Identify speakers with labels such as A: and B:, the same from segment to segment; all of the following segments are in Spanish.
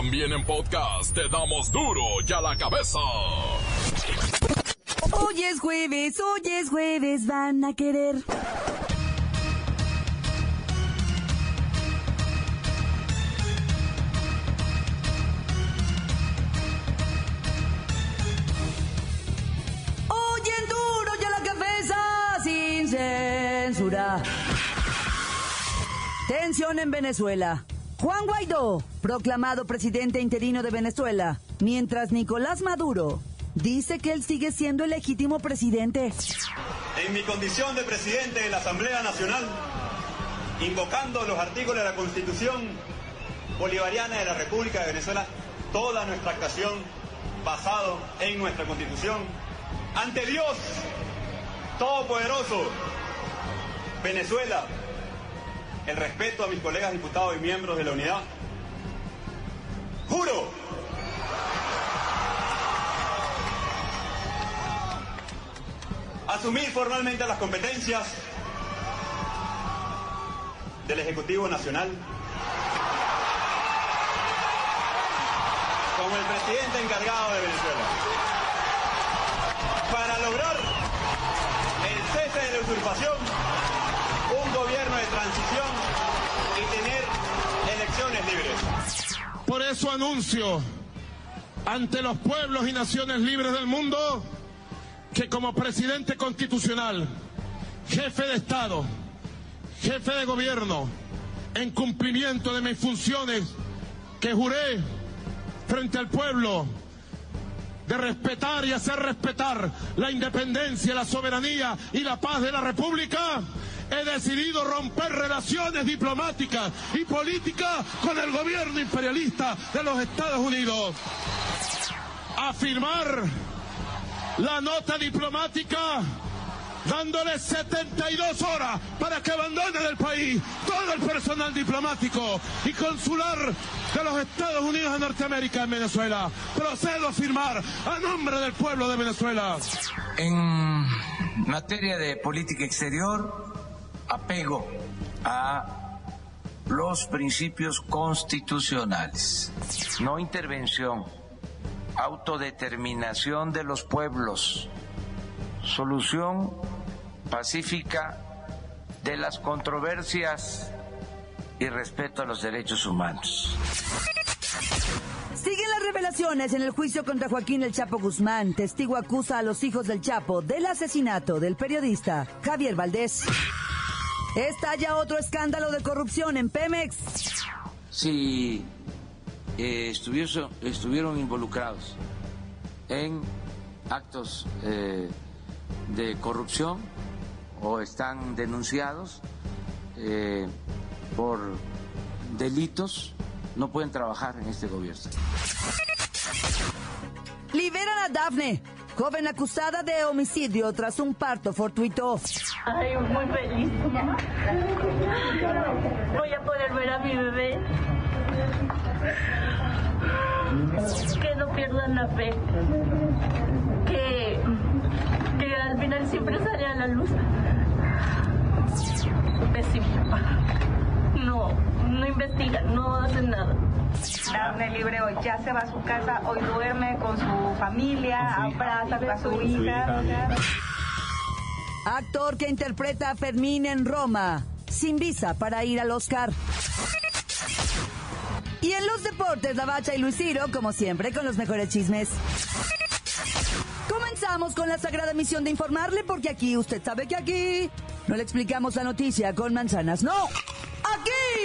A: También en podcast te damos duro y a la cabeza.
B: Hoy es jueves, hoy es jueves, van a querer. Hoy en duro y a la cabeza, sin censura. Tensión en Venezuela. Juan Guaidó, proclamado presidente interino de Venezuela, mientras Nicolás Maduro dice que él sigue siendo el legítimo presidente.
C: En mi condición de presidente de la Asamblea Nacional, invocando los artículos de la Constitución Bolivariana de la República de Venezuela, toda nuestra actuación basado en nuestra Constitución, ante Dios Todopoderoso, Venezuela, el respeto a mis colegas diputados y miembros de la unidad, juro asumir formalmente las competencias del Ejecutivo Nacional como el presidente encargado de Venezuela para lograr el cese de la usurpación, de transición y tener elecciones libres.
D: Por eso anuncio ante los pueblos y naciones libres del mundo que como presidente constitucional, jefe de Estado, jefe de gobierno, en cumplimiento de mis funciones que juré frente al pueblo, de respetar y hacer respetar la independencia, la soberanía y la paz de la República, he decidido romper relaciones diplomáticas y políticas con el gobierno imperialista de los Estados Unidos. Afirmar la nota diplomática dándole 72 horas para que abandonen el país todo el personal diplomático y consular de los Estados Unidos de Norteamérica en Venezuela. Procedo a firmar a nombre del pueblo de Venezuela.
E: En materia de política exterior, apego a los principios constitucionales, no intervención autodeterminación de los pueblos, solución pacífica de las controversias y respeto a los derechos humanos.
B: Siguen las revelaciones en el juicio contra Joaquín El Chapo Guzmán. Testigo acusa a los hijos del Chapo del asesinato del periodista Javier Valdés. Estalla otro escándalo de corrupción en Pemex.
E: Si eh, estuvieron, involucrados en actos eh, de corrupción o están denunciados eh, por delitos, no pueden trabajar en este gobierno.
B: Liberan a Dafne, joven acusada de homicidio tras un parto fortuito.
F: Ay, muy feliz. Voy a poder ver a mi bebé. Que no pierdan la fe. Que, que al final siempre sale a la luz. Pésimo. No, no investigan, no hacen nada.
G: Darle libre hoy, ya se va a su casa, hoy duerme con su familia, abraza a su hija.
B: Actor que interpreta a Fermín en Roma, sin visa para ir al Oscar. Y en los deportes, la Bacha y Luis Ciro, como siempre, con los mejores chismes. Comenzamos con la sagrada misión de informarle, porque aquí, usted sabe que aquí no le explicamos la noticia con manzanas, no.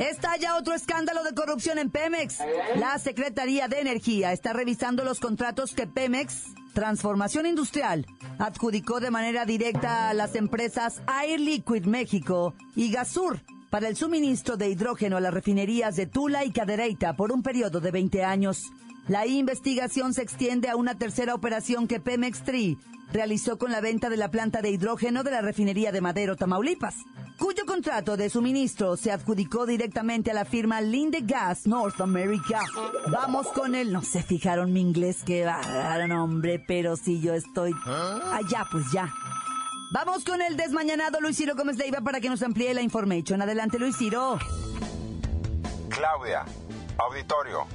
B: Estalla otro escándalo de corrupción en Pemex. La Secretaría de Energía está revisando los contratos que Pemex, Transformación Industrial, adjudicó de manera directa a las empresas Air Liquid México y Gasur para el suministro de hidrógeno a las refinerías de Tula y Cadereyta por un periodo de 20 años. La investigación se extiende a una tercera operación que Pemex Tri realizó con la venta de la planta de hidrógeno de la refinería de Madero, Tamaulipas, cuyo contrato de suministro se adjudicó directamente a la firma Linde Gas North America. Vamos con él. No se fijaron mi inglés, que va, nombre, pero si yo estoy allá, pues ya. Vamos con el desmañanado Luis Ciro Gómez Leiva para que nos amplíe la información. Adelante, Luis Ciro.
H: Claudia, auditorio.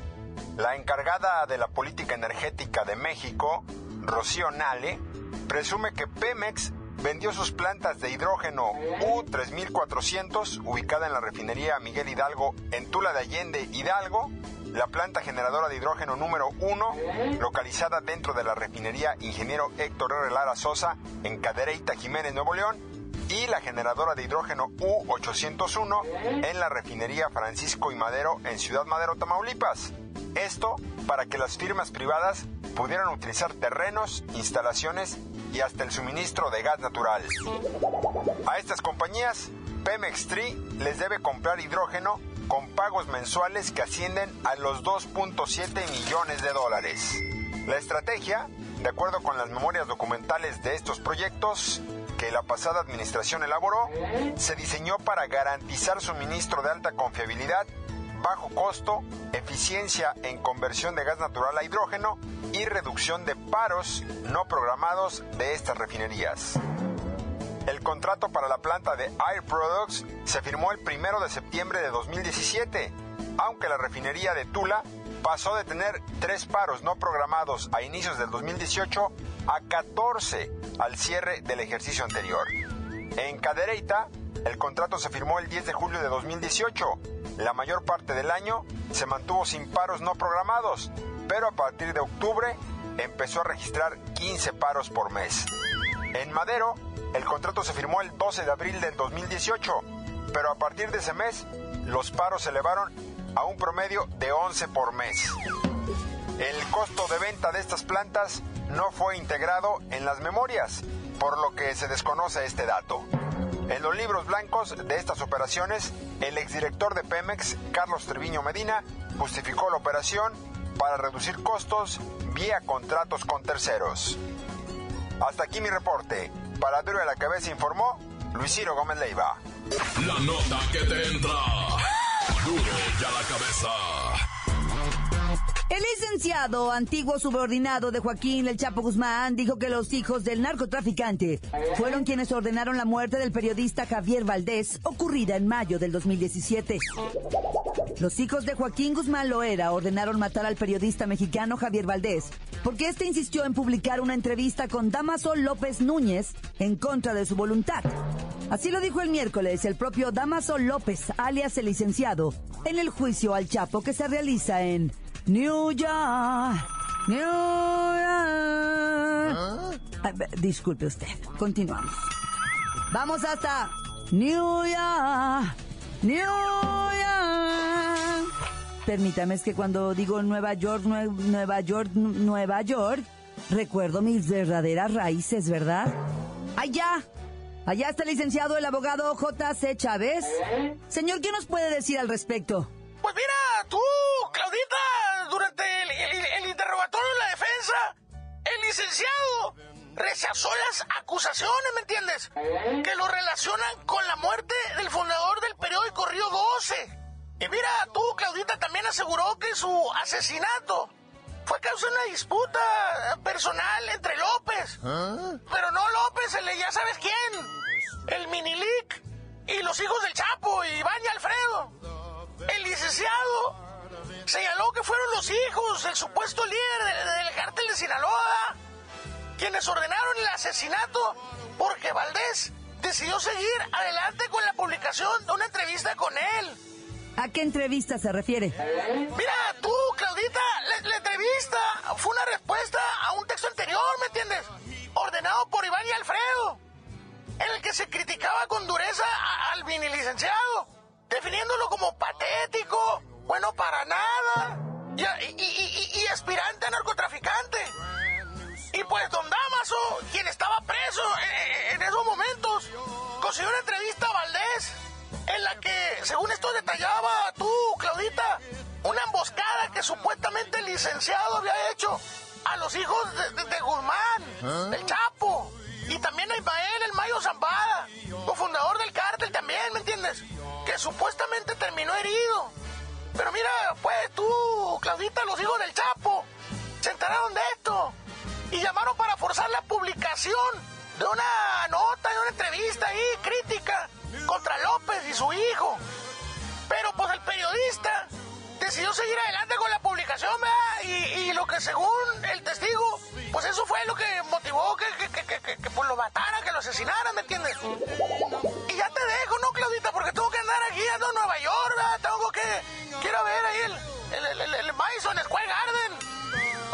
H: La encargada de la política energética de México, Rocío Nale, presume que Pemex vendió sus plantas de hidrógeno U3400, ubicada en la refinería Miguel Hidalgo en Tula de Allende, Hidalgo, la planta generadora de hidrógeno número 1, localizada dentro de la refinería Ingeniero Héctor R. Lara Sosa en Cadereyta, Jiménez, Nuevo León, y la generadora de hidrógeno U801 en la refinería Francisco y Madero en Ciudad Madero, Tamaulipas. Esto para que las firmas privadas pudieran utilizar terrenos, instalaciones y hasta el suministro de gas natural. A estas compañías, Pemex Tree les debe comprar hidrógeno con pagos mensuales que ascienden a los 2.7 millones de dólares. La estrategia, de acuerdo con las memorias documentales de estos proyectos, que la pasada administración elaboró, se diseñó para garantizar suministro de alta confiabilidad, bajo costo, eficiencia en conversión de gas natural a hidrógeno y reducción de paros no programados de estas refinerías. El contrato para la planta de Air Products se firmó el 1 de septiembre de 2017, aunque la refinería de Tula pasó de tener tres paros no programados a inicios del 2018 a 14 al cierre del ejercicio anterior. En Cadereyta, el contrato se firmó el 10 de julio de 2018. La mayor parte del año se mantuvo sin paros no programados, pero a partir de octubre empezó a registrar 15 paros por mes. En Madero, el contrato se firmó el 12 de abril del 2018, pero a partir de ese mes los paros se elevaron a un promedio de 11 por mes. El costo de venta de estas plantas no fue integrado en las memorias, por lo que se desconoce este dato. En los libros blancos de estas operaciones, el exdirector de Pemex, Carlos Treviño Medina, justificó la operación para reducir costos vía contratos con terceros. Hasta aquí mi reporte. Para Duro de la Cabeza informó Luis Ciro Gómez Leiva.
A: La nota que te entra. Duro ya la cabeza.
B: El licenciado, antiguo subordinado de Joaquín El Chapo Guzmán, dijo que los hijos del narcotraficante fueron quienes ordenaron la muerte del periodista Javier Valdés, ocurrida en mayo del 2017. Los hijos de Joaquín Guzmán Loera ordenaron matar al periodista mexicano Javier Valdés, porque este insistió en publicar una entrevista con Damaso López Núñez en contra de su voluntad. Así lo dijo el miércoles el propio Damaso López, alias el licenciado, en el juicio al Chapo que se realiza en New York, New York. Ah, disculpe usted, continuamos. Vamos hasta New York, New York. Permítame, es que cuando digo Nueva York, Nueva York, Nueva York, recuerdo mis verdaderas raíces, ¿verdad? Allá, allá está el licenciado, el abogado J.C. Chávez. Señor, ¿qué nos puede decir al respecto?
I: Pues mira, tú, Claudita, durante el, interrogatorio de la defensa, el licenciado rechazó las acusaciones, ¿me entiendes? Que lo relacionan con la muerte del fundador del periódico Río 12. Y mira, tú, Claudita, también aseguró que su asesinato fue causa de una disputa personal entre López. Pero no López, el ya sabes quién. El Minilic y los hijos del Chapo, Iván y Alfredo. El licenciado señaló que fueron los hijos, el supuesto líder del, cártel de Sinaloa, quienes ordenaron el asesinato porque Valdés decidió seguir adelante con la publicación de una entrevista con él.
B: ¿A qué entrevista se refiere?
I: Mira, tú, Claudita, la, entrevista fue una respuesta a un texto anterior, ¿me entiendes? Ordenado por Iván y Alfredo, en el que se criticaba con dureza al mini licenciado, definiéndolo como patético, bueno para nada y, aspirante a narcotraficante. Y pues don Damaso, quien estaba preso en, en esos momentos, consiguió una entrevista a Valdés en la que detallaba tú, Claudita, una emboscada que supuestamente el licenciado había hecho a los hijos de, Guzmán, ¿Ah? del Chapo, y también a Ismael, el Mayo Zambada, cofundador del cártel también, ¿me entiendes? Que supuestamente terminó herido. Pero mira, pues tú, Claudita, los hijos del Chapo, se enteraron de esto y llamaron para forzar la publicación de una nota, de una entrevista ahí, crítica, contra López y su hijo. Pero pues el periodista decidió seguir adelante con la publicación, ¿verdad? Y, lo que según el testigo, pues eso fue lo que motivó que, que, pues lo mataran, que lo asesinaran, ¿me entiendes? Y ya te dejo, ¿no, Claudita? Porque tengo que andar aquí, ando en Nueva York, Quiero ver ahí el, el, el, el Garden.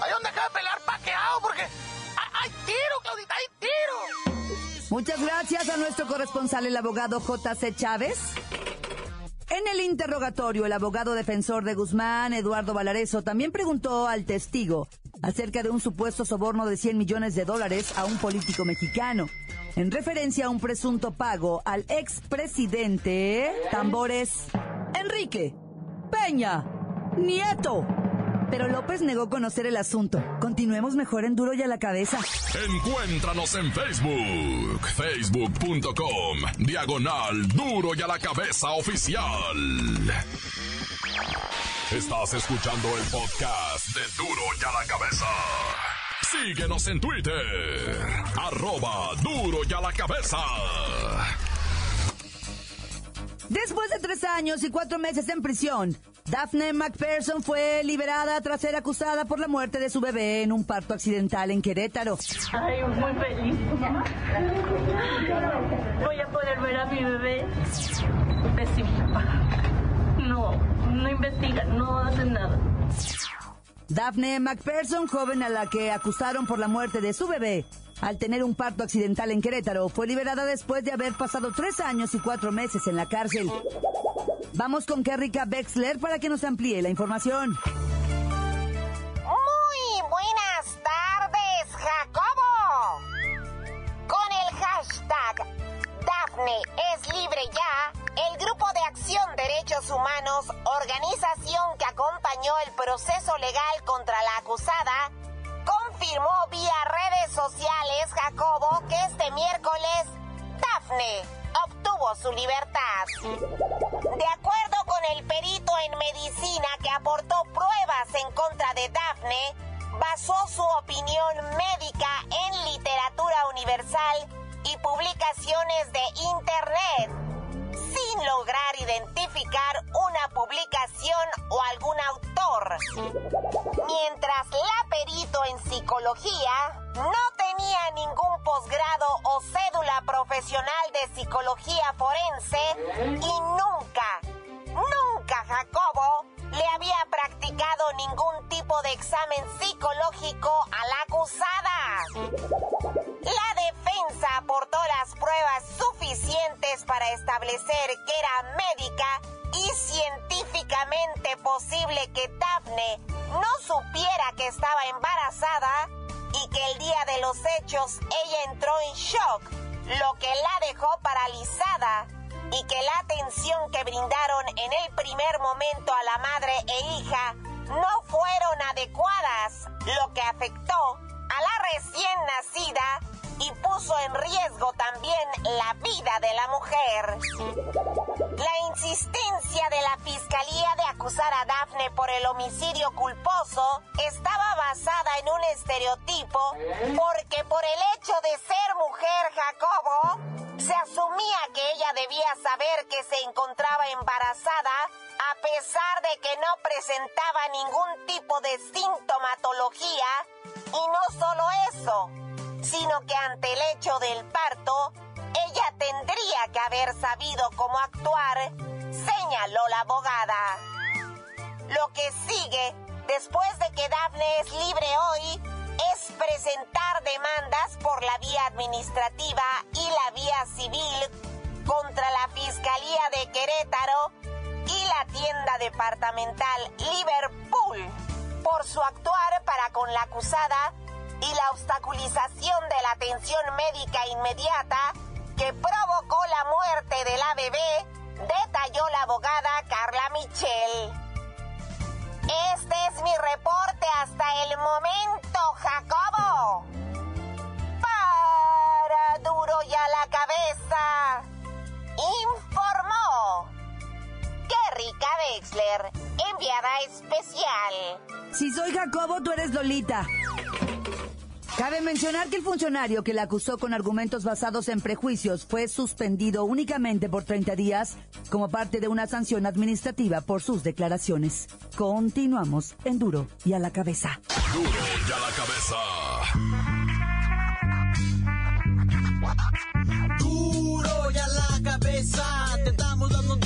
I: Ahí donde acaba de pelar paqueado, porque hay tiro, Claudita, hay tiro.
B: Muchas gracias a nuestro corresponsal, el abogado J.C. Chávez. En el interrogatorio, el abogado defensor de Guzmán, Eduardo Valareso, también preguntó al testigo acerca de un supuesto soborno de 100 millones de dólares a un político mexicano, en referencia a un presunto pago al expresidente Tambores Enrique Peña Nieto. Pero López negó conocer el asunto. Continuemos mejor en Duro y a la cabeza.
A: Encuéntranos en Facebook, facebook.com, diagonal Duro y a la cabeza oficial. Estás escuchando el podcast de Duro y a la cabeza. Síguenos en Twitter, arroba Duro y a la cabeza.
B: Después de tres años y cuatro meses en prisión, Daphne McPherson fue liberada tras ser acusada por la muerte de su bebé en un parto accidental en Querétaro.
F: Ay, muy feliz. Voy a poder ver a mi bebé. No, no investigan, no hacen nada.
B: Daphne McPherson, joven a la que acusaron por la muerte de su bebé, al tener un parto accidental en Querétaro, fue liberada después de haber pasado tres años y cuatro meses en la cárcel. Vamos con Kerrika Bexler para que nos amplíe la información.
J: Muy buenas tardes, Jacobo. Con el hashtag Dafne es libre ya, el Grupo de Acción Derechos Humanos, organización que acompañó el proceso legal contra la acusada, confirmó vía redes sociales, Que este miércoles Dafne obtuvo su libertad. De acuerdo con el perito en medicina que aportó pruebas en contra de Dafne, basó su opinión médica en literatura universal y publicaciones de Internet, sin lograr identificar una publicación o algún autor. Mientras la perito en psicología no tenía ningún posgrado o cédula profesional de psicología forense y nunca, nunca Jacobo le había practicado ningún tipo de examen psicológico a la acusada. Aportó las pruebas suficientes para establecer que era médica y científicamente posible que Daphne no supiera que estaba embarazada y que el día de los hechos ella entró en shock, lo que la dejó paralizada y que la atención que brindaron en el primer momento a la madre e hija no fueron adecuadas, lo que afectó a la recién nacida y puso en riesgo también la vida de la mujer. La insistencia de la fiscalía de acusar a Dafne por el homicidio culposo estaba basada en un estereotipo porque por el hecho de ser mujer Jacobo, se asumía que ella debía saber que se encontraba embarazada a pesar de que no presentaba ningún tipo de sintomatología y no solo eso, sino que ante el hecho del parto, ella tendría que haber sabido cómo actuar, señaló la abogada. Lo que sigue, después de que Daphne es libre hoy, es presentar demandas por la vía administrativa y la vía civil contra la Fiscalía de Querétaro y la tienda departamental Liverpool por su actuar para con la acusada y la obstaculización de la atención médica inmediata que provocó la muerte de la bebé, detalló la abogada Mitchell. Este es mi reporte hasta el momento, Jacobo. Para duro y a la cabeza, informó Kerrika Wexler, enviada especial.
B: Si soy Jacobo, tú eres Lolita. Cabe mencionar que el funcionario que la acusó con argumentos basados en prejuicios fue suspendido únicamente por 30 días como parte de una sanción administrativa por sus declaraciones. Continuamos en Duro y a la cabeza.
A: Duro y a
K: la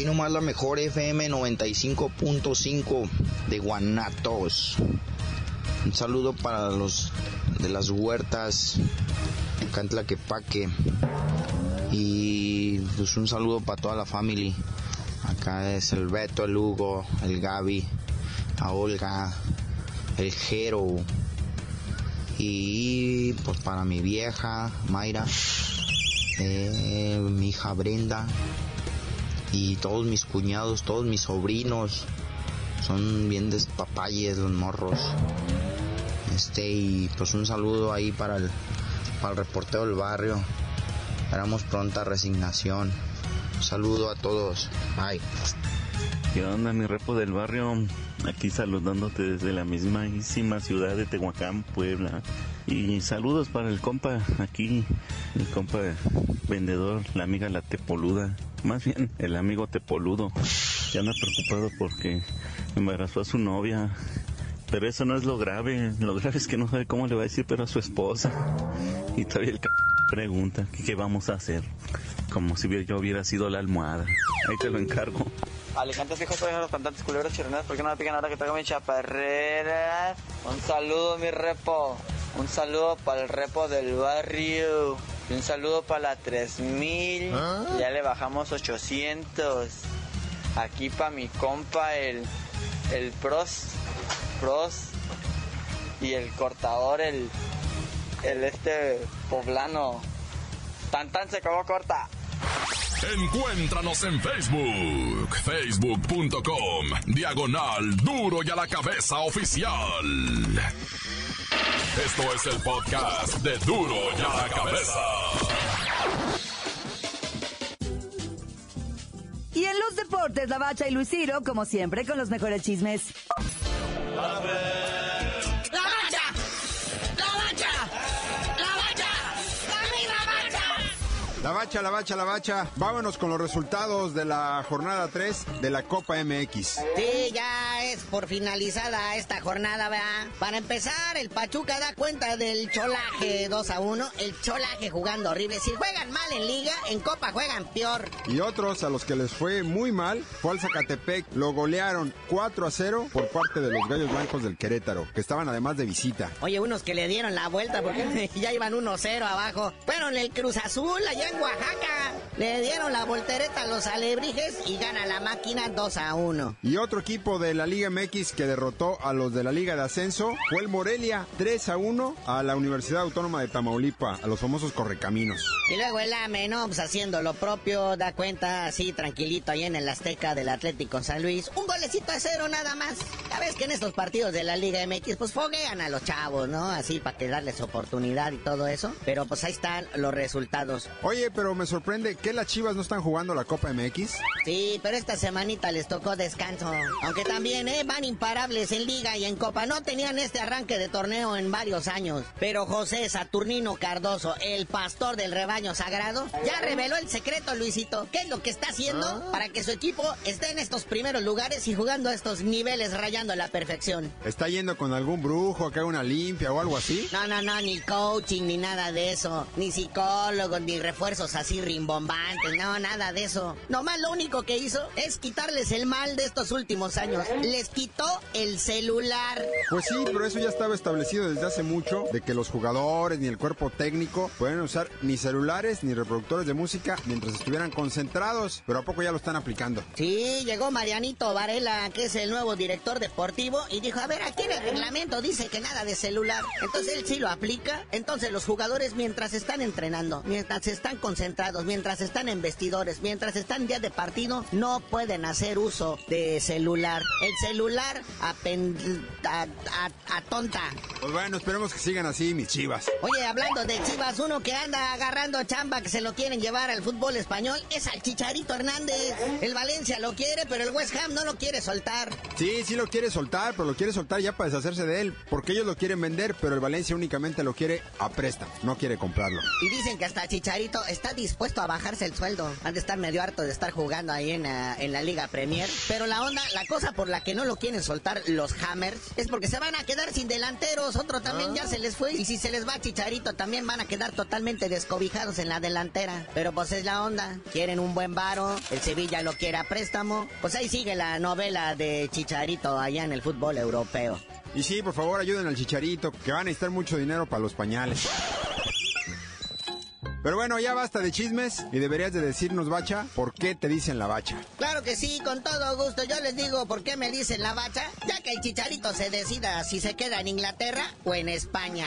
L: Aquí nomás la mejor FM 95.5 de Guanatos. Un saludo para los de las huertas, Cantlaquepaque. Y pues un saludo para toda la familia. Acá es el Beto, el Hugo, el Gaby, a Olga, el Jero. Y pues para mi vieja, Mayra, eh, mi hija Brenda, y todos mis cuñados, todos mis sobrinos son bien despapalles los morros. Este y pues un saludo ahí para el, para el reportero del barrio. Esperamos pronta resignación. Un saludo a todos. Bye.
M: ¿Qué onda mi repo del barrio? Aquí saludándote desde la mismísima ciudad de Tehuacán, Puebla. Y saludos para el compa aquí, el compa vendedor, la amiga la tepoluda. Más bien, el amigo tepoludo. Ya anda preocupado porque embarazó a su novia. Pero eso no es lo grave. Lo grave es que no sabe cómo le va a decir, pero a su esposa. Y todavía el c pregunta qué vamos a hacer. Como si yo hubiera sido la almohada. Ahí te lo encargo.
N: Alicantes fijos soy los cantantes culeros chironeros. ¿Por qué no me pican ahora que tengo mi chaparrera? Un saludo, mi repo. Un saludo para el repo del barrio. Un saludo para la 3000. ¿Ah? Ya le bajamos 800. Aquí para mi compa el, el pros. Pros. Y el cortador, el, el este poblano. Tan tan se acabó corta.
A: Encuéntranos en Facebook, facebook.com, diagonal duro y a la cabeza oficial. Esto es el podcast de duro y a la cabeza.
B: Y en los deportes, la bacha y Luis Ciro, como siempre, con los mejores chismes.
H: La bacha, la bacha, la bacha. Vámonos con los resultados de la jornada 3 de la Copa MX.
O: Sí, ya por finalizada esta jornada, ¿verdad? Para empezar, el Pachuca da cuenta del cholaje 2 a 1. El cholaje jugando horrible. Si juegan mal en liga, en Copa juegan peor.
H: Y otros a los que les fue muy mal fue al Zacatepec. Lo golearon 4 a 0 por parte de los Gallos Blancos del Querétaro, que estaban además de visita.
O: Oye, unos que le dieron la vuelta porque ya iban 1-0 abajo. Fueron el Cruz Azul allá en Oaxaca. Le dieron la voltereta a los alebrijes y gana la máquina 2 a 1.
H: Y otro equipo de la Liga MX que derrotó a los de la Liga de Ascenso fue el Morelia 3 a 1 a la Universidad Autónoma de Tamaulipa, a los famosos Correcaminos.
O: Y luego el AME, ¿no? Pues haciendo lo propio, da cuenta así tranquilito ahí en el Azteca del Atlético San Luis. Un golecito a cero nada más. Ya ves que en estos partidos de la Liga MX pues foguean a los chavos, ¿no? Así para que darles oportunidad y todo eso. Pero pues ahí están los resultados.
H: Oye, pero me sorprende que las Chivas no están jugando la Copa MX.
O: Sí, pero esta semanita les tocó descanso. Aunque también, ¿eh? Van imparables en Liga y en Copa. No tenían este arranque de torneo en varios años. Pero José Saturnino Cardoso, el pastor del rebaño sagrado, ya reveló el secreto, Luisito. ¿Qué es lo que está haciendo ah. para que su equipo esté en estos primeros lugares y jugando a estos niveles rayando a la perfección.
H: ¿Está yendo con algún brujo a que haga una limpia o algo así?
O: No, no, no, ni coaching, ni nada de eso. Ni psicólogos, ni refuerzos así rimbombantes, no, nada de eso. Nomás lo único que hizo es quitarles el mal de estos últimos años. Les quitó el celular.
H: Pues sí, pero eso ya estaba establecido desde hace mucho, de que los jugadores ni el cuerpo técnico pueden usar ni celulares ni reproductores de música mientras estuvieran concentrados, pero a poco ya lo están aplicando.
O: Sí, llegó Marianito Varela, que es el nuevo director deportivo, y dijo, a ver, aquí en el reglamento dice que nada de celular. Entonces él sí lo aplica. Entonces los jugadores mientras están entrenando, mientras están concentrados, mientras están en vestidores, mientras están día de partido, no pueden hacer uso de celular. El celular a, a, tonta.
H: Pues bueno, esperemos que sigan así mis chivas.
O: Oye, hablando de chivas, uno que anda agarrando chamba que se lo quieren llevar al fútbol español es al Chicharito Hernández. El Valencia lo quiere, pero el West Ham no lo quiere soltar.
H: Sí, sí lo quiere soltar, pero lo quiere soltar ya para deshacerse de él, porque ellos lo quieren vender, pero el Valencia únicamente lo quiere a préstamo, no quiere comprarlo.
O: Y dicen que hasta Chicharito está dispuesto a bajarse el sueldo. Han de estar medio harto de estar jugando ahí en, ah, en la Liga Premier. Pero la onda, la cosa por la que no lo quieren soltar los Hammers es porque se van a quedar sin delanteros. Otro también ya se les fue. Y si se les va Chicharito, también van a quedar totalmente descobijados en la delantera. Pero pues es la onda. Quieren un buen varo. El Sevilla lo quiere a préstamo. Pues ahí sigue la novela de Chicharito allá en el fútbol europeo.
H: Y sí, por favor, ayuden al Chicharito, que van a necesitar mucho dinero para los pañales. Pero bueno, ya basta de chismes y deberías de decirnos, Bacha, ¿por qué te dicen la Bacha?
O: Claro que sí, con todo gusto. Yo les digo por qué me dicen la Bacha, ya que el Chicharito se decida si se queda en Inglaterra o en España.